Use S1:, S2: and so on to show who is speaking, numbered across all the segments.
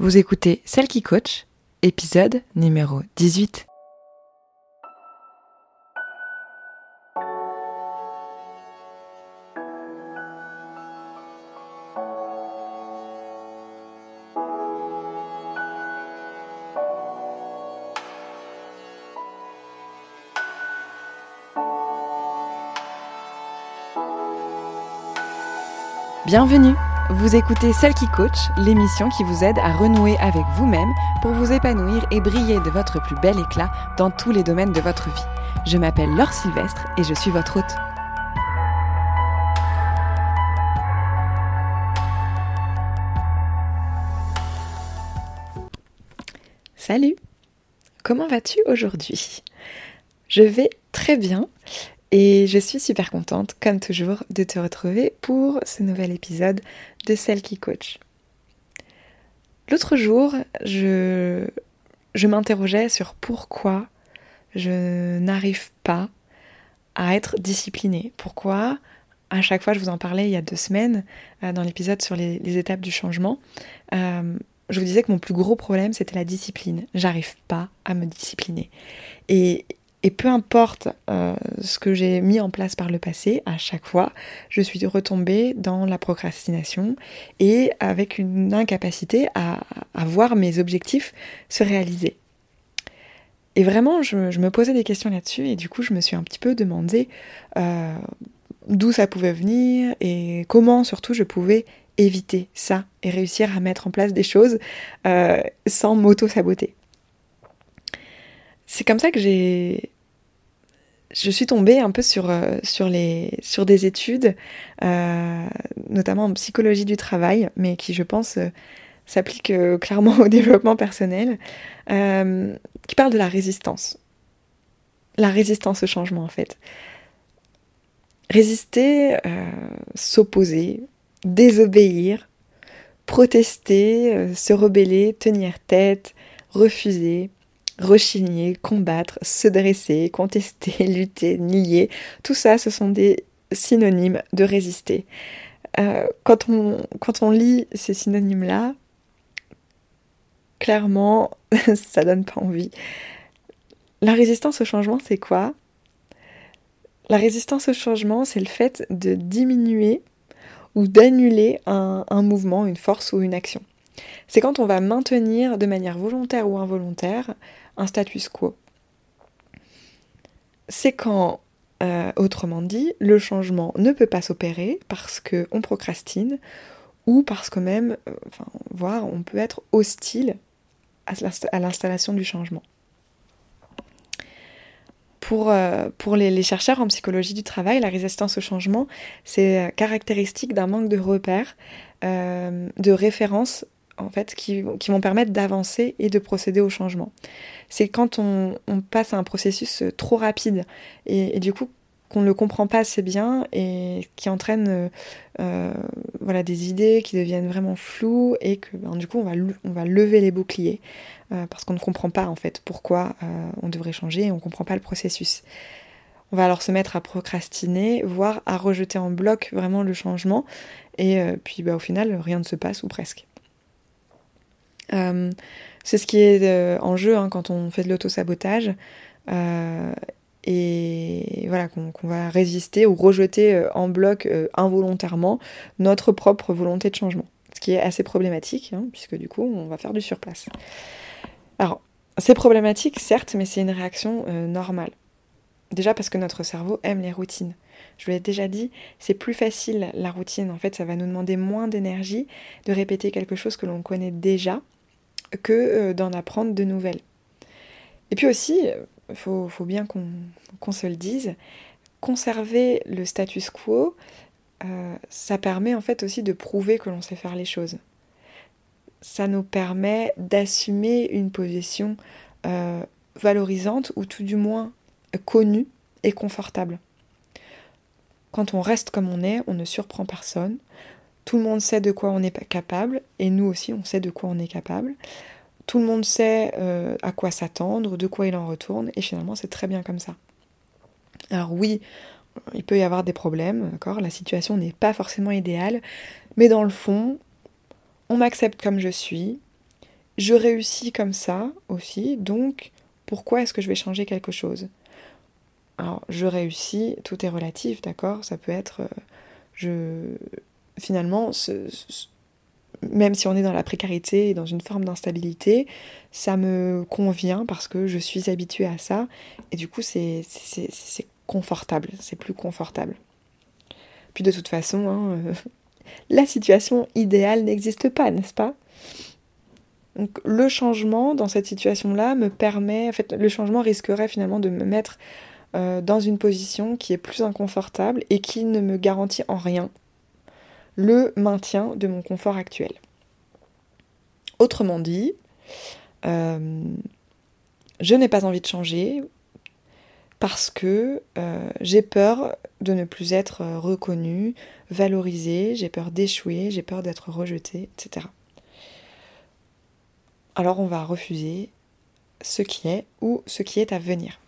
S1: Vous écoutez Celle qui coach, épisode numéro 18. Bienvenue Vous écoutez Celle qui coach, l'émission qui vous aide à renouer avec vous-même pour vous épanouir et briller de votre plus bel éclat dans tous les domaines de votre vie. Je m'appelle Laure Sylvestre et je suis votre hôte. Salut Comment vas-tu aujourd'hui? Je vais très bien et je suis super contente, comme toujours, de te retrouver pour ce nouvel épisode Celle qui coach. L'autre jour, je, je m'interrogeais sur pourquoi je n'arrive pas à être disciplinée. Pourquoi à chaque fois, je vous en parlais il y a deux semaines euh, dans l'épisode sur les, étapes du changement, euh, je vous disais que mon plus gros problème c'était la discipline. J'arrive pas à me discipliner. Et, et peu importe euh, ce que j'ai mis en place par le passé, à chaque fois, je suis retombée dans la procrastination et avec une incapacité à, voir mes objectifs se réaliser. Et vraiment, je, me posais des questions là-dessus et du coup, je me suis un petit peu demandé euh, d'où ça pouvait venir et comment surtout je pouvais éviter ça et réussir à mettre en place des choses euh, sans m'auto-saboter c'est comme ça que j'ai je suis tombée un peu sur, euh, sur, les, sur des études, euh, notamment en psychologie du travail, mais qui, je pense, euh, s'appliquent clairement au développement personnel, qui parlent de la résistance. La résistance au changement, en fait. Résister, s'opposer, désobéir, protester, se rebeller, tenir tête, refuser, rechigner, combattre, se dresser, contester, lutter, nier, tout ça, ce sont des synonymes de résister. Euh, quand, on, lit ces synonymes-là, clairement, ça donne pas envie. La résistance au changement, c'est quoi? La résistance au changement, c'est le fait de diminuer ou d'annuler un mouvement, une force ou une action. C'est quand on va maintenir de manière volontaire ou involontaire un status quo. C'est quand, euh, autrement dit, le changement ne peut pas s'opérer parce qu'on procrastine ou parce que même, euh, on peut être hostile à l'installation du changement. Pour, euh, pour les, les, chercheurs en psychologie du travail, la résistance au changement, c'est caractéristique d'un manque de repères, de références en fait, qui, vont permettre d'avancer et de procéder au changement. C'est quand on, passe à un processus euh, trop rapide et, du coup qu'on ne le comprend pas assez bien et qui entraîne euh, euh, voilà, des idées qui deviennent vraiment floues et que ben, du coup on va, lever les boucliers parce qu'on ne comprend pas en fait pourquoi on devrait changer et on ne comprend pas le processus. On va alors se mettre à procrastiner, voire à rejeter en bloc vraiment le changement et puis bah, au final rien ne se passe ou presque. Euh, c'est ce qui est euh, en jeu hein, quand on fait de l'auto-sabotage. Euh, et voilà, qu'on va résister ou rejeter en bloc involontairement notre propre volonté de changement. Ce qui est assez problématique, hein, puisque du coup, on va faire du surplace. Alors, c'est problématique, certes, mais c'est une réaction normale. Déjà parce que notre cerveau aime les routines. Je vous l'ai déjà dit, c'est plus facile la routine. En fait, ça va nous demander moins d'énergie de répéter quelque chose que l'on connaît déjà que euh, d'en apprendre de nouvelles. Et puis aussi, il euh, faut, bien qu'on se le dise, conserver le status quo, euh, ça permet en fait aussi de prouver que l'on sait faire les choses. Ça nous permet d'assumer une position valorisante ou tout du moins connue et confortable. Quand on reste comme on est, on ne surprend personne, tout le monde sait de quoi on est capable, et nous aussi on sait de quoi on est capable. Tout le monde sait euh, à quoi s'attendre, de quoi il en retourne, et finalement c'est très bien comme ça. Alors oui, il peut y avoir des problèmes, d'accord? La situation n'est pas forcément idéale, mais dans le fond, on m'accepte comme je suis, je réussis comme ça aussi, donc pourquoi est-ce que je vais changer quelque chose? Alors, je réussis, tout est relatif, d'accord? Ça peut être, euh, je, finalement, même si on est dans la précarité et dans une forme d'instabilité, ça me convient parce que je suis habituée à ça, et du coup, c'est confortable, c'est plus confortable. Puis de toute façon, hein, euh, la situation idéale n'existe pas, n'est-ce pas? Donc le changement dans cette situation-là me permet, en fait, le changement risquerait finalement de me mettre euh, dans une position qui est plus inconfortable et qui ne me garantit en rien le maintien de mon confort actuel. Autrement dit, euh, je n'ai pas envie de changer parce que euh, j'ai peur de ne plus être reconnue, valorisée, j'ai peur d'échouer, j'ai peur d'être rejetée, etc alors on va refuser ce qui est ou ce qui est à venir.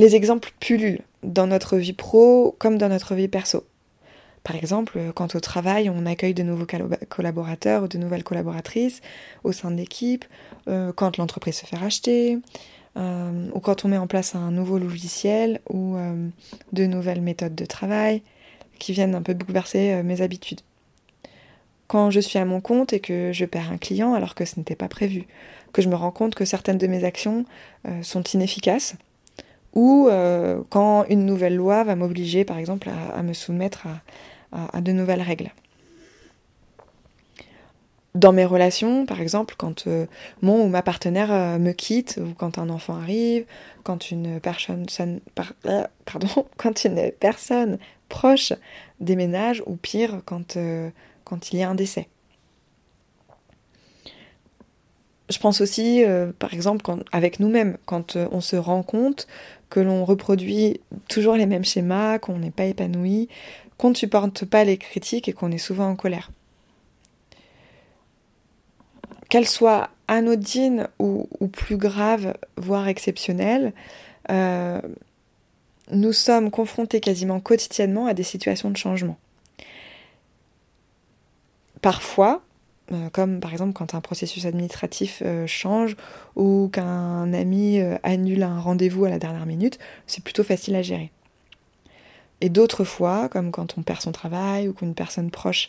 S1: Les exemples pullulent dans notre vie pro comme dans notre vie perso. Par exemple, quand au travail, on accueille de nouveaux collaborateurs ou de nouvelles collaboratrices au sein de l'équipe, euh, quand l'entreprise se fait racheter, euh, ou quand on met en place un nouveau logiciel ou euh, de nouvelles méthodes de travail qui viennent un peu bouleverser mes habitudes quand je suis à mon compte et que je perds un client alors que ce n'était pas prévu, que je me rends compte que certaines de mes actions sont inefficaces, ou euh, quand une nouvelle loi va m'obliger par exemple à, me soumettre à, de nouvelles règles. Dans mes relations, par exemple, quand euh, mon ou ma partenaire me quitte, ou quand un enfant arrive, quand une personne, pardon, quand une personne proche déménage, ou pire, quand quand il y a un décès. Je pense aussi, euh, par exemple, avec nous-mêmes, quand euh, on se rend compte que l'on reproduit toujours les mêmes schémas, qu'on n'est pas épanoui, qu'on ne supporte pas les critiques et qu'on est souvent en colère. Qu'elles soient anodines ou, plus graves, voire exceptionnelles, euh, nous sommes confrontés quasiment quotidiennement à des situations de changement. Parfois, comme par exemple quand un processus administratif euh, change ou qu'un ami euh, annule un rendez-vous à la dernière minute, c'est plutôt facile à gérer. Et d'autres fois, comme quand on perd son travail ou qu'une personne proche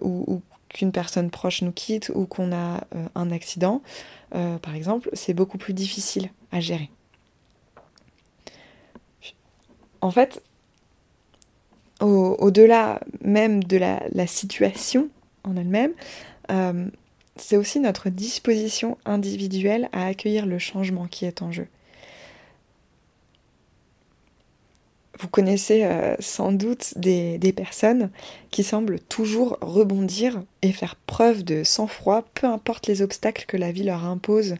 S1: ou, qu'une personne proche nous quitte ou qu'on a un accident, par exemple, c'est beaucoup plus difficile à gérer. En fait, au-delà même de la, situation en elle-même, euh, c'est aussi notre disposition individuelle à accueillir le changement qui est en jeu. Vous connaissez euh, sans doute des, personnes qui semblent toujours rebondir et faire preuve de sang-froid, peu importe les obstacles que la vie leur impose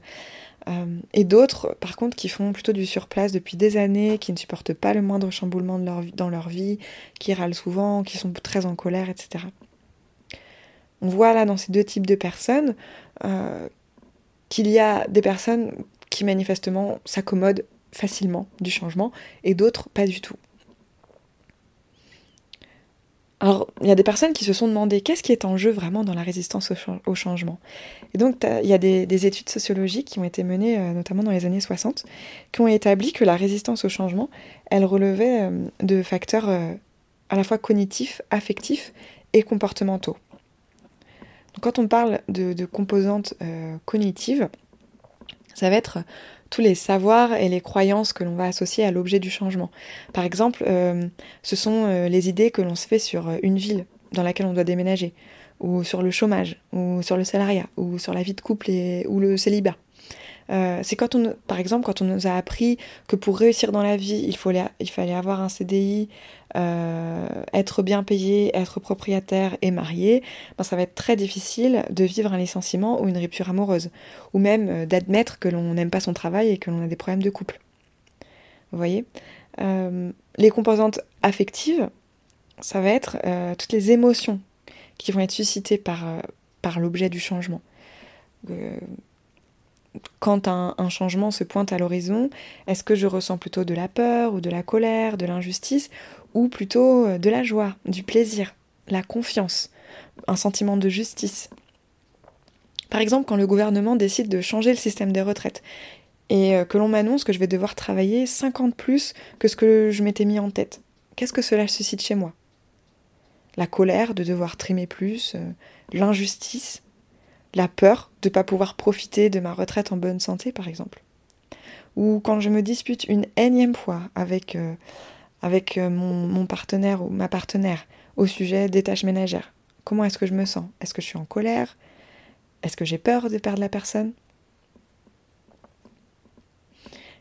S1: euh, et d'autres, par contre, qui font plutôt du surplace depuis des années, qui ne supportent pas le moindre chamboulement dans leur vie, qui râlent souvent, qui sont très en colère, etc. On voit là dans ces deux types de personnes euh, qu'il y a des personnes qui manifestement s'accommodent facilement du changement et d'autres pas du tout. Alors, il y a des personnes qui se sont demandé qu'est-ce qui est en jeu vraiment dans la résistance au, changement? Et donc, il y a des, études sociologiques qui ont été menées, euh, notamment dans les années 60, qui ont établi que la résistance au changement, elle relevait euh, de facteurs à la fois cognitifs, affectifs et comportementaux. Quand on parle de composantes cognitives, ça va être tous les savoirs et les croyances que l'on va associer à l'objet du changement. Par exemple, euh, ce sont euh, les idées que l'on se fait sur euh, une ville dans laquelle on doit déménager, ou sur le chômage, ou sur le salariat, ou sur la vie de couple ou le célibat. Euh, c'est quand on, par exemple, quand on nous a appris que pour réussir dans la vie, il, fallait, avoir un CDI, euh, être bien payé, être propriétaire et marié, ben ça va être très difficile de vivre un licenciement ou une rupture amoureuse, ou même euh, d'admettre que l'on n'aime pas son travail et que l'on a des problèmes de couple. Vous voyez? Les composantes affectives, ça va être toutes les émotions qui vont être suscitées par, par l'objet du changement quand un, changement se pointe à l'horizon, est-ce que je ressens plutôt de la peur ou de la colère, de l'injustice, ou plutôt euh, de la joie, du plaisir, la confiance un sentiment de justice? Par exemple, quand le gouvernement décide de changer le système des retraites et euh, que l'on m'annonce que je vais devoir travailler 50 plus que ce que je m'étais mis en tête, qu'est-ce que cela suscite chez moi? La colère de devoir trimer plus, euh, l'injustice, la peur de ne pas pouvoir profiter de ma retraite en bonne santé, par exemple. Ou quand je me dispute une énième fois avec, euh, avec mon, partenaire ou ma partenaire au sujet des tâches ménagères. Comment est-ce que je me sens? Est-ce que je suis en colère? Est-ce que j'ai peur de perdre la personne?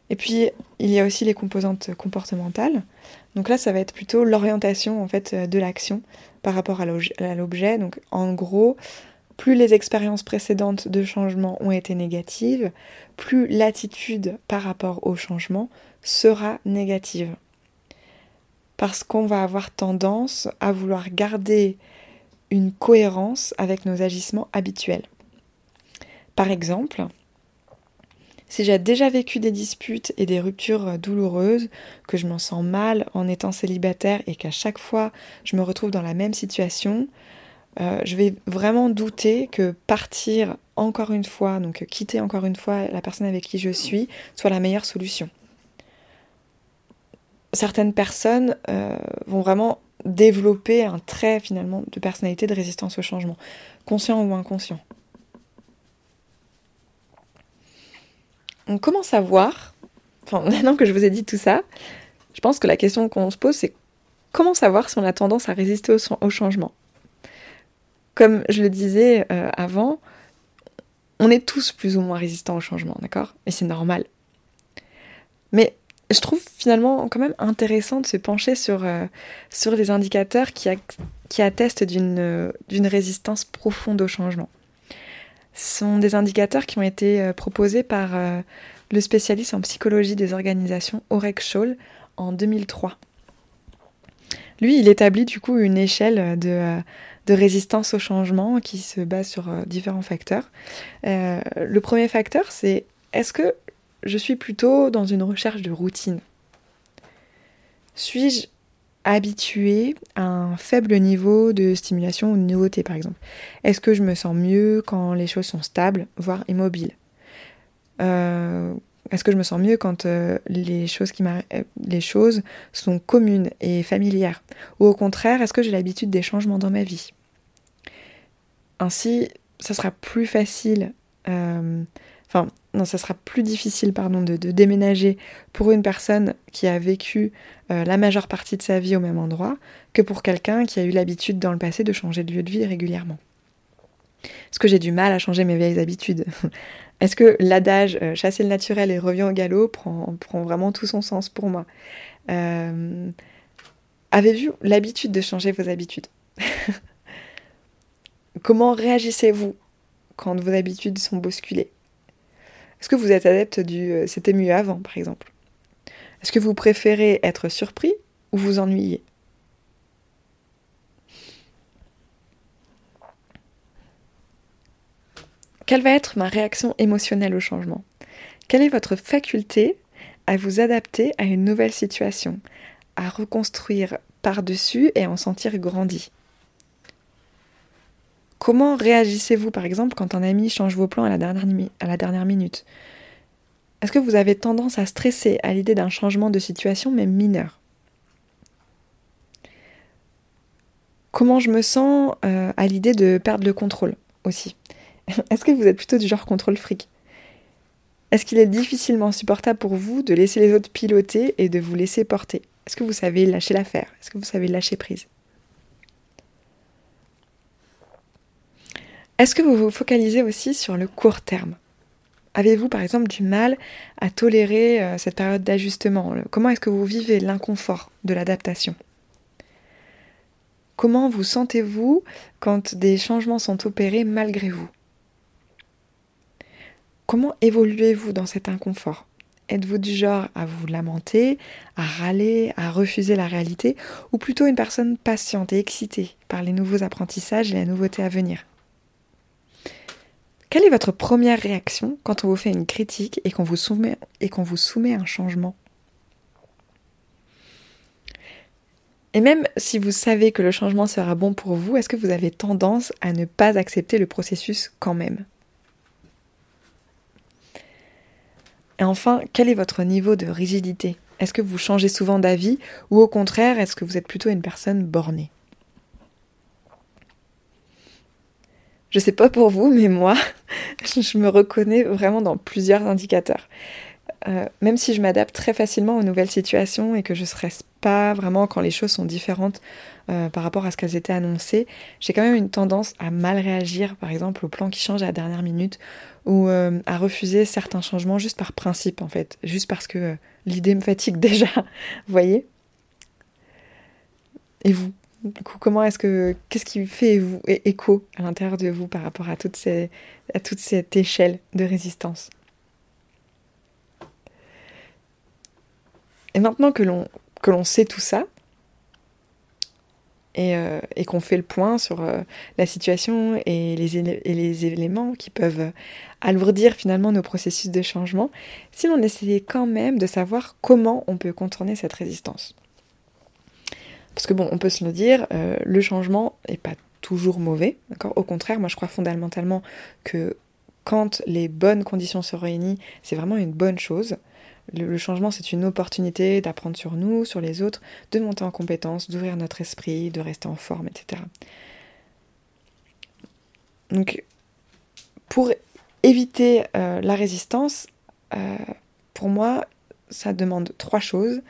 S1: Et puis, il y a aussi les composantes comportementales. Donc là, ça va être plutôt l'orientation en fait de l'action par rapport à l'objet. Donc en gros, plus les expériences précédentes de changement ont été négatives, plus l'attitude par rapport au changement sera négative. Parce qu'on va avoir tendance à vouloir garder une cohérence avec nos agissements habituels. Par exemple, si j'ai déjà vécu des disputes et des ruptures douloureuses, que je m'en sens mal en étant célibataire et qu'à chaque fois je me retrouve dans la même situation, euh, je vais vraiment douter que partir encore une fois, donc quitter encore une fois la personne avec qui je suis, soit la meilleure solution. Certaines personnes euh, vont vraiment développer un trait finalement de personnalité de résistance au changement, conscient ou inconscient. On commence à voir, enfin maintenant que je vous ai dit tout ça, je pense que la question qu'on se pose c'est comment savoir si on a tendance à résister au, changement? Comme je le disais euh, avant, on est tous plus ou moins résistants au changement, d'accord? Et c'est normal. Mais je trouve finalement quand même intéressant de se pencher sur, euh, sur les indicateurs qui, attestent d'une résistance profonde au changement. Ce sont des indicateurs qui ont été euh, proposés par euh, le spécialiste en psychologie des organisations Orek Scholl en 2003. Lui, il établit du coup une échelle de, de résistance au changement qui se base sur différents facteurs. le premier facteur, c'est est-ce que je suis plutôt dans une recherche de routine? Suis-je habitué à un faible niveau de stimulation ou de nouveauté, par exemple? Est-ce que je me sens mieux quand les choses sont stables, voire immobiles? Euh, Est-ce que je me sens mieux quand euh, les, choses qui euh, les choses sont communes et familières? Ou au contraire, est-ce que j'ai l'habitude des changements dans ma vie? Ainsi, ça sera plus facile enfin non, ça sera plus difficile pardon, de, déménager pour une personne qui a vécu euh, la majeure partie de sa vie au même endroit que pour quelqu'un qui a eu l'habitude dans le passé de changer de lieu de vie régulièrement. Est-ce que j'ai du mal à changer mes vieilles habitudes Est-ce que l'adage euh, chasser le naturel et revient au galop prend, vraiment tout son sens pour moi euh, Avez-vous l'habitude de changer vos habitudes Comment réagissez-vous quand vos habitudes sont bousculées est-ce que vous êtes adepte du euh, c'était mieux avant, par exemple? Est-ce que vous préférez être surpris ou vous ennuyer? Quelle va être ma réaction émotionnelle au changement? Quelle est votre faculté à vous adapter à une nouvelle situation, à reconstruire par-dessus et en sentir grandi? Comment réagissez-vous par exemple quand un ami change vos plans à la dernière, minute? Est-ce que vous avez tendance à stresser à l'idée d'un changement de situation même mineur? Comment je me sens euh, à l'idée de perdre le contrôle aussi? Est-ce que vous êtes plutôt du genre contrôle fric? Est-ce qu'il est difficilement supportable pour vous de laisser les autres piloter et de vous laisser porter? Est-ce que vous savez lâcher l'affaire? Est-ce que vous savez lâcher prise? Est-ce que vous vous focalisez aussi sur le court terme? Avez-vous par exemple du mal à tolérer euh, cette période d'ajustement? Comment est-ce que vous vivez l'inconfort de l'adaptation? Comment vous sentez-vous quand des changements sont opérés malgré vous? Comment évoluez-vous dans cet inconfort? Êtes-vous du genre à vous lamenter, à râler, à refuser la réalité, ou plutôt une personne patiente et excitée par les nouveaux apprentissages et la nouveauté à venir? Quelle est votre première réaction quand on vous fait une critique et qu'on vous soumet, et un changement? Et même si vous savez que le changement sera bon pour vous, est-ce que vous avez tendance à ne pas accepter le processus quand même? Et enfin, quel est votre niveau de rigidité? Est-ce que vous changez souvent d'avis ou au contraire, est-ce que vous êtes plutôt une personne bornée? Je sais pas pour vous, mais moi, je me reconnais vraiment dans plusieurs indicateurs. Euh, même si je m'adapte très facilement aux nouvelles situations et que je ne stresse pas vraiment quand les choses sont différentes euh, par rapport à ce qu'elles étaient annoncées, j'ai quand même une tendance à mal réagir, par exemple, au plan qui change à la dernière minute ou euh, à refuser certains changements juste par principe, en fait, juste parce que l'idée me fatigue déjà. vous voyez? Et vous? Comment est-ce que qu'est-ce qui fait vous, écho à l'intérieur de vous par rapport à, à toute cette échelle de résistance? Et maintenant que l'on sait tout ça et, euh, et qu'on fait le point sur euh, la situation et les, et les éléments qui peuvent alourdir finalement nos processus de changement, si l'on essayait quand même de savoir comment on peut contourner cette résistance. Parce que bon, on peut se le dire, euh, le changement n'est pas toujours mauvais, d'accord? Au contraire, moi je crois fondamentalement que quand les bonnes conditions se réunissent, c'est vraiment une bonne chose. Le, changement, c'est une opportunité d'apprendre sur nous, sur les autres, de monter en compétence, d'ouvrir notre esprit, de rester en forme, etc. Donc, pour éviter euh, la résistance, euh, pour moi, ça demande trois choses.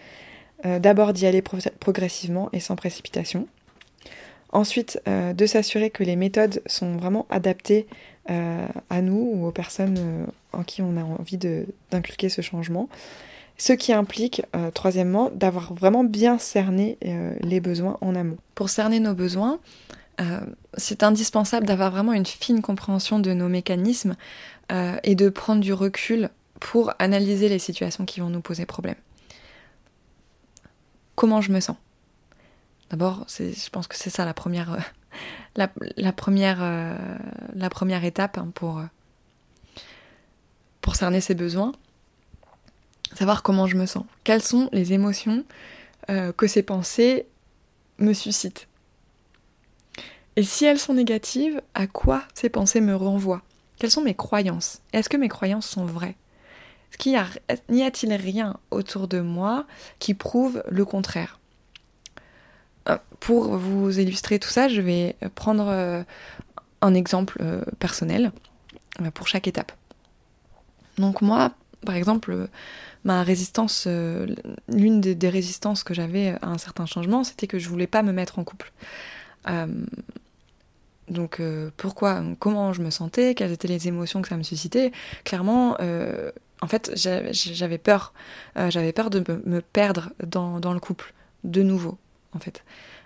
S1: Euh, d'abord d'y aller progressivement et sans précipitation. Ensuite, de s'assurer que les méthodes sont vraiment adaptées à nous ou aux personnes en qui on a envie d'inculquer ce changement. Ce qui implique, troisièmement, d'avoir vraiment bien cerné les besoins en amont. Pour cerner nos besoins, c'est indispensable d'avoir vraiment une fine compréhension de nos mécanismes et de prendre du recul pour analyser les situations qui vont nous poser problème comment je me sens? D'abord, je pense que c'est ça la première, euh, la, première, euh, la première étape hein, pour, euh, pour cerner ses besoins. Savoir comment je me sens. Quelles sont les émotions que ces pensées me suscitent? Et si elles sont négatives, à quoi ces pensées me renvoient? Quelles sont mes croyances? Est-ce que mes croyances sont vraies? N'y a-t-il rien autour de moi qui prouve le contraire? euh, Pour vous illustrer tout ça, je vais prendre euh, un exemple euh, personnel pour chaque étape. Donc moi, par exemple, ma résistance, l'une des, résistances que j'avais à un certain changement, c'était que je voulais pas me mettre en couple. donc pourquoi, comment je me sentais, quelles étaient les émotions que ça me suscitait Clairement, en fait, j'avais peur. Euh, j'avais peur de me perdre dans, le couple, de nouveau, en fait.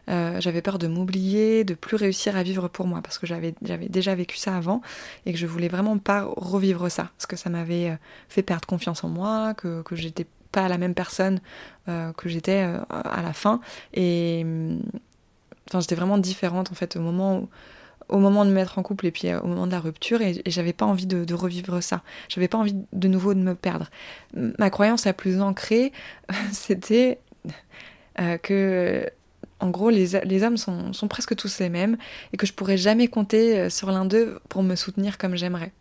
S1: Euh, j'avais peur de m'oublier, de plus réussir à vivre pour moi, parce que j'avais déjà vécu ça avant et que je voulais vraiment pas revivre ça, parce que ça m'avait euh, fait perdre confiance en moi, que, que j'étais pas la même personne que j'étais à la fin. Et hum, enfin, j'étais vraiment différente en fait au moment au moment de me mettre en couple et puis euh, au moment de la rupture et, j'avais pas envie de, revivre ça. J'avais pas envie de nouveau de me perdre. Ma croyance la plus ancrée, c'était euh, que en gros, les, hommes sont, presque tous les mêmes et que je pourrais jamais compter euh, sur l'un d'eux pour me soutenir comme j'aimerais.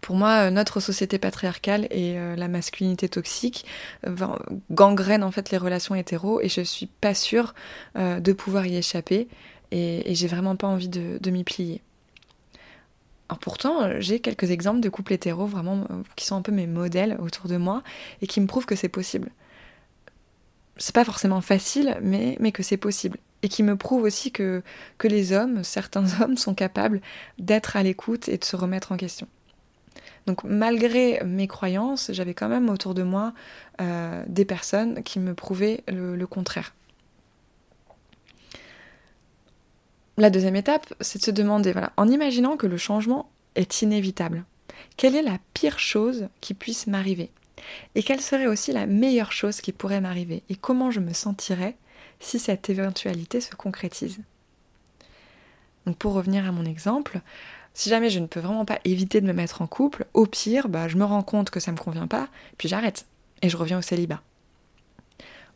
S1: Pour moi, notre société patriarcale et la masculinité toxique gangrènent en fait les relations hétéros et je suis pas sûre de pouvoir y échapper et, j'ai vraiment pas envie de, m'y plier. Alors pourtant, j'ai quelques exemples de couples hétéros vraiment euh, qui sont un peu mes modèles autour de moi et qui me prouvent que c'est possible. C'est pas forcément facile, mais, que c'est possible. Et qui me prouvent aussi que, les hommes, certains hommes, sont capables d'être à l'écoute et de se remettre en question. Donc malgré mes croyances, j'avais quand même autour de moi euh, des personnes qui me prouvaient le contraire. La deuxième étape, c'est de se demander, voilà, en imaginant que le changement est inévitable, quelle est la pire chose qui puisse m'arriver? Et quelle serait aussi la meilleure chose qui pourrait m'arriver Et comment je me sentirais si cette éventualité se concrétise? Donc pour revenir à mon exemple, si jamais je ne peux vraiment pas éviter de me mettre en couple, au pire, bah, je me rends compte que ça ne me convient pas, puis j'arrête et je reviens au célibat.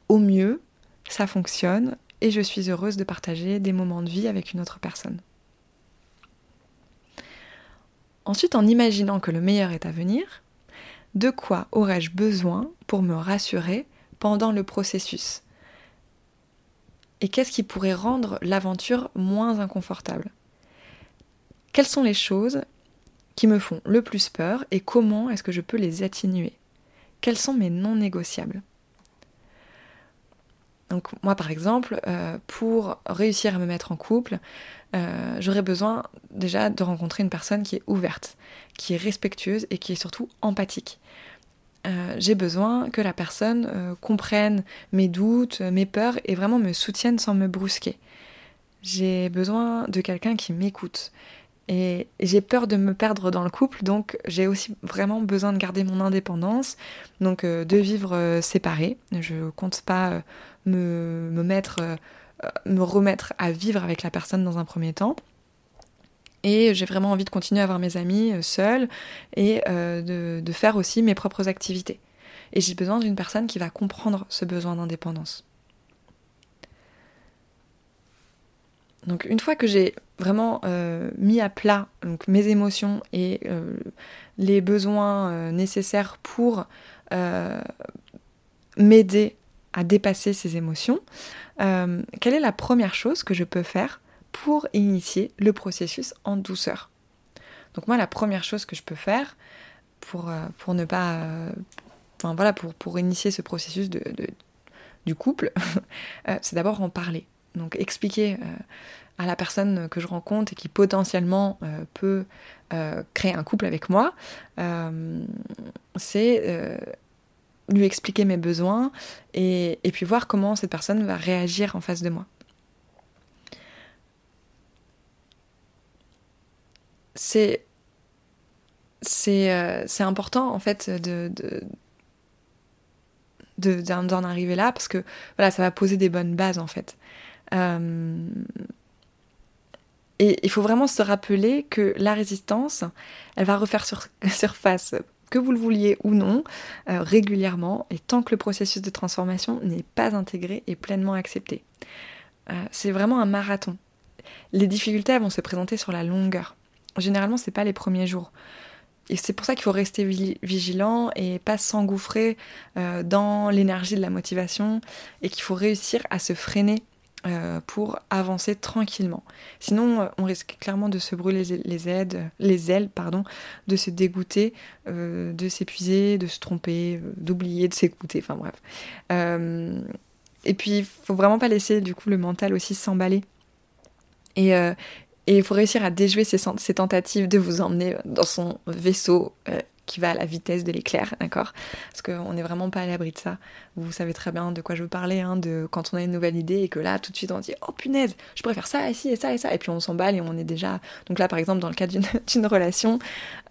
S1: Au mieux, ça fonctionne et je suis heureuse de partager des moments de vie avec une autre personne. Ensuite, en imaginant que le meilleur est à venir, de quoi aurais-je besoin pour me rassurer pendant le processus? Et qu'est-ce qui pourrait rendre l'aventure moins inconfortable? Quelles sont les choses qui me font le plus peur et comment est-ce que je peux les atténuer? Quels sont mes non négociables donc moi par exemple, euh, pour réussir à me mettre en couple, euh, j'aurais besoin déjà de rencontrer une personne qui est ouverte, qui est respectueuse et qui est surtout empathique. Euh, j'ai besoin que la personne comprenne mes doutes, mes peurs et vraiment me soutienne sans me brusquer. J'ai besoin de quelqu'un qui m'écoute. Et j'ai peur de me perdre dans le couple, donc j'ai aussi vraiment besoin de garder mon indépendance, donc de vivre séparé. Je compte pas me, mettre, euh, me remettre à vivre avec la personne dans un premier temps. Et j'ai vraiment envie de continuer à avoir mes amis euh, seuls et euh, de, faire aussi mes propres activités. Et j'ai besoin d'une personne qui va comprendre ce besoin d'indépendance. Donc une fois que j'ai vraiment mis à plat donc, mes émotions et les besoins nécessaires pour m'aider à dépasser ces émotions, euh, quelle est la première chose que je peux faire pour initier le processus en douceur? Donc moi, la première chose que je peux faire pour, euh, pour ne pas... Euh, enfin voilà, pour, pour initier ce processus de, du couple, c'est d'abord en parler. Donc expliquer à la personne que je rencontre et qui potentiellement peut créer un couple avec moi, c'est lui expliquer mes besoins et, puis voir comment cette personne va réagir en face de moi. C'est euh, important en fait de, d'en arriver là parce que voilà ça va poser des bonnes bases en fait euh, et il faut vraiment se rappeler que la résistance elle va refaire sur, surface que vous le vouliez ou non, euh, régulièrement, et tant que le processus de transformation n'est pas intégré et pleinement accepté. Euh, c'est vraiment un marathon. Les difficultés vont se présenter sur la longueur. Généralement, c'est pas les premiers jours. Et c'est pour ça qu'il faut rester vigilant et pas s'engouffrer euh, dans l'énergie de la motivation et qu'il faut réussir à se freiner euh, pour avancer tranquillement. Sinon, euh, on risque clairement de se brûler les, ailes, pardon, de se dégoûter, euh, de s'épuiser, de se tromper, d'oublier de s'écouter, enfin bref. et puis, il faut vraiment pas laisser du coup le mental aussi s'emballer. Et, il faut réussir à déjouer ces, tentatives de vous emmener dans son vaisseau qui va à la vitesse de l'éclair, d'accord? Parce qu'on n'est vraiment pas à l'abri de ça. Vous savez très bien de quoi je veux parler, hein, de quand on a une nouvelle idée et que là, tout de suite, on dit Oh punaise, je préfère ça, ici et ça et ça. Et puis on s'emballe et on est déjà. Donc là, par exemple, dans le cas d'une relation,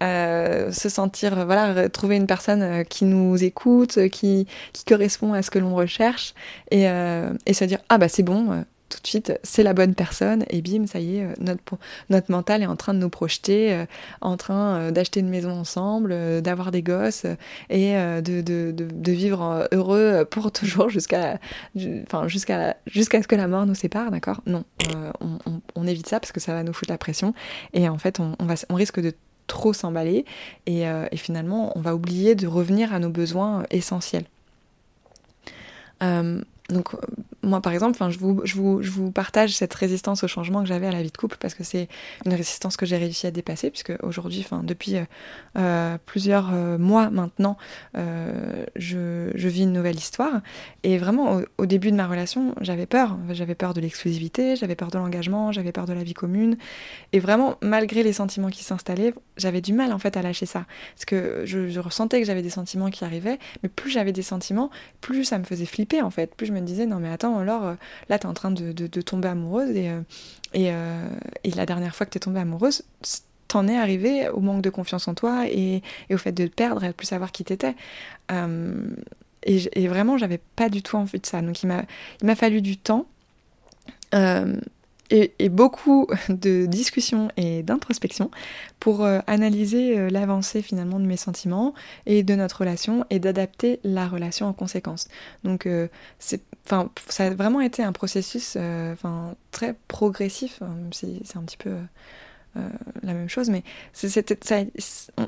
S1: euh, se sentir, voilà, trouver une personne euh, qui nous écoute, qui, qui correspond à ce que l'on recherche et, euh, et se dire Ah bah c'est bon, tout de suite, c'est la bonne personne, et bim, ça y est, euh, notre, notre mental est en train de nous projeter, euh, en train euh, d'acheter une maison ensemble, d'avoir des gosses, et de, de, de, vivre heureux pour toujours jusqu'à ce que la mort nous sépare, d'accord? Non, on, évite ça parce que ça va nous foutre la pression, et en fait, on, on va, on risque de trop s'emballer, et, et, finalement, on va oublier de revenir à nos besoins essentiels. Donc moi par exemple, je vous, je, vous, je, vous, partage cette résistance au changement que j'avais à la vie de couple parce que c'est une résistance que j'ai réussi à dépasser puisque aujourd'hui, depuis euh, euh, plusieurs euh, mois maintenant, je, je, vis une nouvelle histoire. Et vraiment au, début de ma relation, j'avais peur, j'avais peur de l'exclusivité, j'avais peur de l'engagement, j'avais peur de la vie commune. Et vraiment malgré les sentiments qui s'installaient, j'avais du mal en fait à lâcher ça. Parce que je, ressentais que j'avais des sentiments qui arrivaient, mais plus j'avais des sentiments, plus ça me faisait flipper en fait, plus disais non mais attends alors euh, là t'es en train de, tomber amoureuse et, euh, euh, et, la dernière fois que t'es tombée amoureuse t'en es arrivé au manque de confiance en toi et, au fait de te perdre et de plus savoir qui t'étais. Et, et, vraiment j'avais pas du tout envie de ça. Donc il m'a fallu du temps et, beaucoup de discussions et d'introspection pour euh, analyser euh, l'avancée finalement de mes sentiments et de notre relation et d'adapter la relation en conséquence. Donc euh, ça a vraiment été un processus enfin, très progressif, hein, c'est un petit peu euh, la même chose, mais c'était, ça,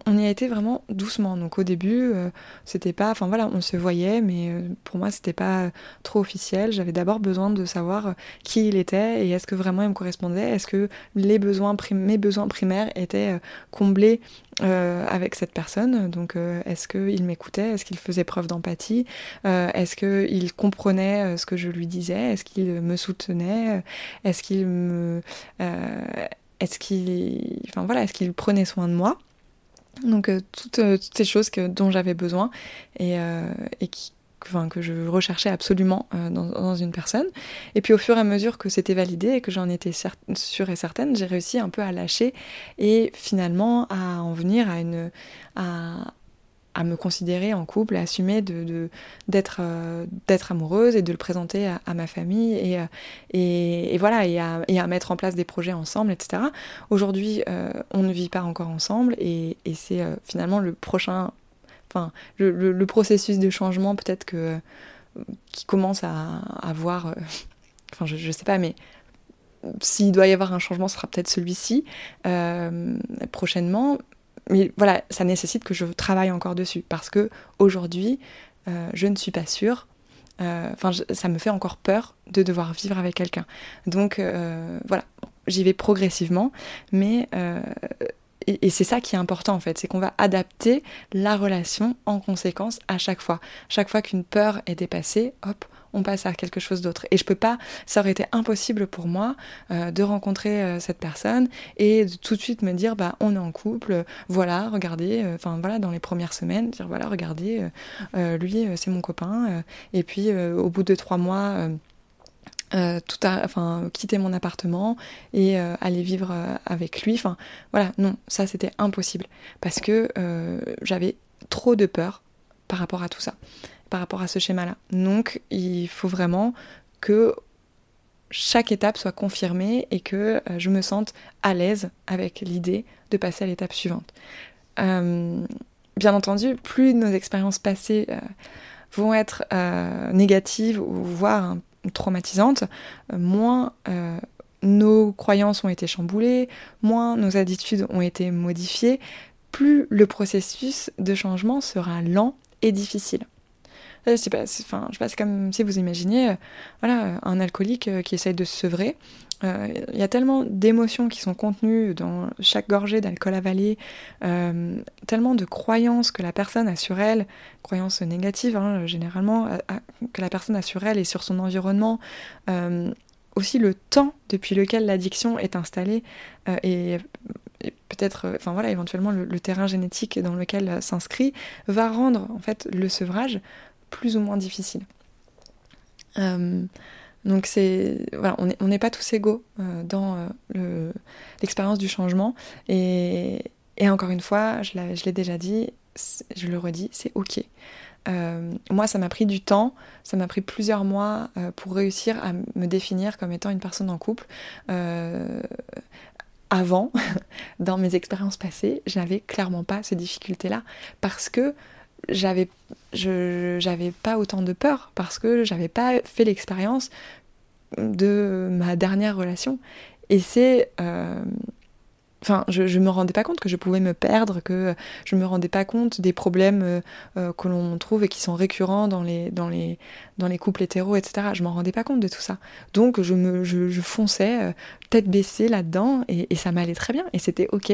S1: on y a été vraiment doucement. Donc au début, euh, c'était pas, enfin voilà, on se voyait, mais euh, pour moi c'était pas trop officiel. J'avais d'abord besoin de savoir qui il était et est-ce que vraiment il me correspondait, est-ce que les besoins, mes besoins primaires étaient comblés avec cette personne? Donc est-ce qu'il m'écoutait, est-ce qu'il faisait preuve d'empathie, est-ce qu'il comprenait ce que je lui disais, est-ce qu'il me soutenait, est-ce qu'il me est-ce qu'il enfin, voilà, est prenait soin de moi? Donc euh, toutes, euh, toutes, ces choses que, dont j'avais besoin et, euh, et qui, enfin, que je recherchais absolument dans, dans, une personne. Et puis au fur et à mesure que c'était validé et que j'en étais sûre et certaine, j'ai réussi un peu à lâcher et finalement à en venir à une... À, à me considérer en couple, à assumer euh, d'être amoureuse et de le présenter à, ma famille et, euh, voilà et à, et à, mettre en place des projets ensemble, etc. Aujourd'hui, euh, on ne vit pas encore ensemble et, c'est finalement le prochain, enfin le, le, processus de changement peut-être que qui commence à, avoir, enfin je, je sais pas, mais s'il doit y avoir un changement, ce sera peut-être celui-ci prochainement mais voilà, ça nécessite que je travaille encore dessus parce que aujourd'hui, euh, je ne suis pas sûre. Euh, enfin, ça me fait encore peur de devoir vivre avec quelqu'un. Donc euh, voilà, j'y vais progressivement, mais et, c'est ça qui est important en fait, c'est qu'on va adapter la relation en conséquence à chaque fois. Chaque fois qu'une peur est dépassée, hop, on passe à quelque chose d'autre. Et je peux pas, ça aurait été impossible pour moi euh, de rencontrer euh, cette personne et de tout de suite me dire, bah, on est en couple, voilà, regardez, euh, enfin voilà, dans les premières semaines, dire, voilà, regardez, lui, c'est mon copain. et puis, au bout de trois mois, tout enfin quitter mon appartement et aller vivre avec lui enfin voilà non ça c'était impossible parce que j'avais trop de peur par rapport à tout ça par rapport à ce schéma-là. Donc il faut vraiment que chaque étape soit confirmée et que euh, je me sente à l'aise avec l'idée de passer à l'étape suivante. Euh, bien entendu, plus nos expériences passées euh, vont être négatives ou voire traumatisantes, moins nos croyances ont été chamboulées, moins nos attitudes ont été modifiées, plus le processus de changement sera lent et difficile. Je sais pas, enfin, je sais pas, c'est comme si vous imaginiez, euh, voilà, un alcoolique euh, qui essaye de se sevrer. Euh, il y a tellement d'émotions qui sont contenues dans chaque gorgée d'alcool avalé, tellement de croyances que la personne a sur elle, croyances négatives hein, généralement, que la personne a sur elle et sur son environnement, aussi le temps depuis lequel l'addiction est installée et, peut-être, enfin voilà, éventuellement le, le, terrain génétique dans lequel s'inscrit va rendre en fait le sevrage plus ou moins difficile. Euh, donc c'est voilà, on n'est pas tous égaux euh, dans euh, l'expérience du changement et, encore une fois, je l'ai déjà dit, je le redis, c'est ok. moi, ça m'a pris du temps, ça m'a pris plusieurs mois pour réussir à me définir comme étant une personne en couple. avant, dans mes expériences passées, je n'avais clairement pas ces difficultés-là parce que j'avais je j'avais pas autant de peur parce que j'avais pas fait l'expérience de ma dernière relation et c'est euh, Enfin, je, je me rendais pas compte que je pouvais me perdre, que je me rendais pas compte des problèmes euh, euh, que l'on trouve et qui sont récurrents dans les, dans les, dans les couples hétéros, etc. Je m'en rendais pas compte de tout ça. Donc je me, je, fonçais tête baissée là-dedans et, ça m'allait très bien et c'était ok.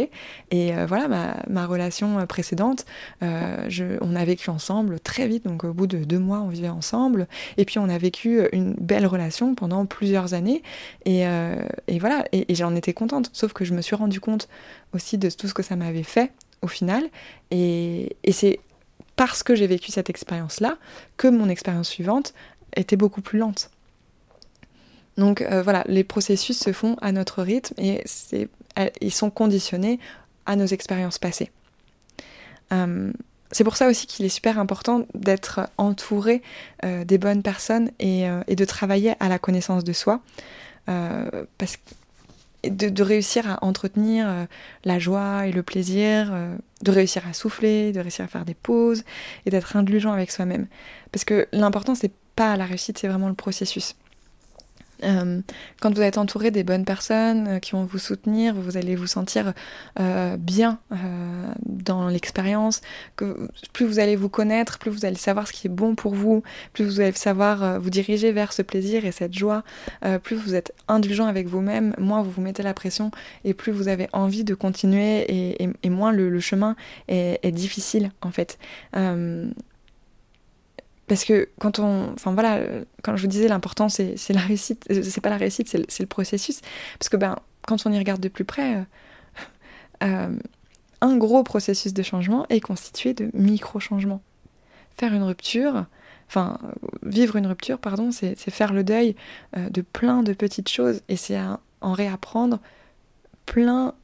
S1: Et voilà, ma, relation précédente, je, on a vécu ensemble très vite. Donc au bout de deux mois, on vivait ensemble et puis on a vécu une belle relation pendant plusieurs années et, voilà. Et, et j'en étais contente. Sauf que je me suis rendu compte aussi de tout ce que ça m'avait fait au final. Et, c'est parce que j'ai vécu cette expérience-là que mon expérience suivante était beaucoup plus lente. Donc euh, voilà, les processus se font à notre rythme et ils sont conditionnés à nos expériences passées. Euh, c'est pour ça aussi qu'il est super important d'être entouré euh, des bonnes personnes et, de travailler à la connaissance de soi. parce de, de, réussir à entretenir la joie et le plaisir, de réussir à souffler, de réussir à faire des pauses et d'être indulgent avec soi-même. Parce que l'important, c'est pas la réussite, c'est vraiment le processus. Euh, quand vous êtes entouré des bonnes personnes euh, qui vont vous soutenir, vous allez vous sentir euh, bien dans l'expérience. plus vous allez vous connaître, plus vous allez savoir ce qui est bon pour vous, plus vous allez savoir vous diriger vers ce plaisir et cette joie. plus vous êtes indulgent avec vous-même, moins vous vous mettez la pression et plus vous avez envie de continuer et, moins le, chemin est, est, difficile en fait. Parce que quand on. Enfin voilà, quand je vous disais l'important, c'est la réussite. Euh, c'est pas la réussite, c'est le, processus. Parce que ben, quand on y regarde de plus près, euh, euh, un gros processus de changement est constitué de micro-changements. Faire une rupture, enfin, vivre une rupture, pardon, c'est faire le deuil de plein de petites choses et c'est en réapprendre plein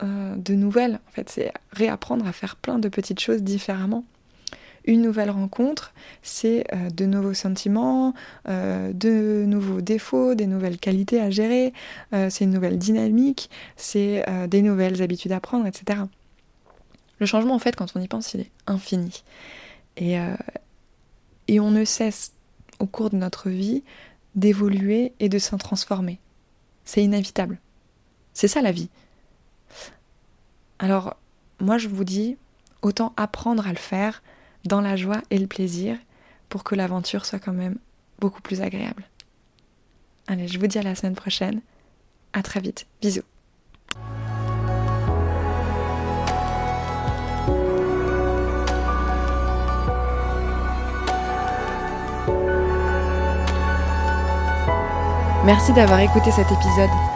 S1: de nouvelles. En fait, c'est réapprendre à faire plein de petites choses différemment. Une nouvelle rencontre, c'est euh, de nouveaux sentiments, euh, de nouveaux défauts, des nouvelles qualités à gérer, euh, c'est une nouvelle dynamique, c'est des nouvelles habitudes à prendre, etc. Le changement, en fait, quand on y pense, il est infini. Et, et on ne cesse, au cours de notre vie, d'évoluer et de s'en transformer. C'est inévitable. C'est ça la vie. Alors, moi je vous dis, autant apprendre à le faire dans la joie et le plaisir pour que l'aventure soit quand même beaucoup plus agréable. Allez, je vous dis à la semaine prochaine. À très vite. Bisous. Merci d'avoir écouté cet épisode.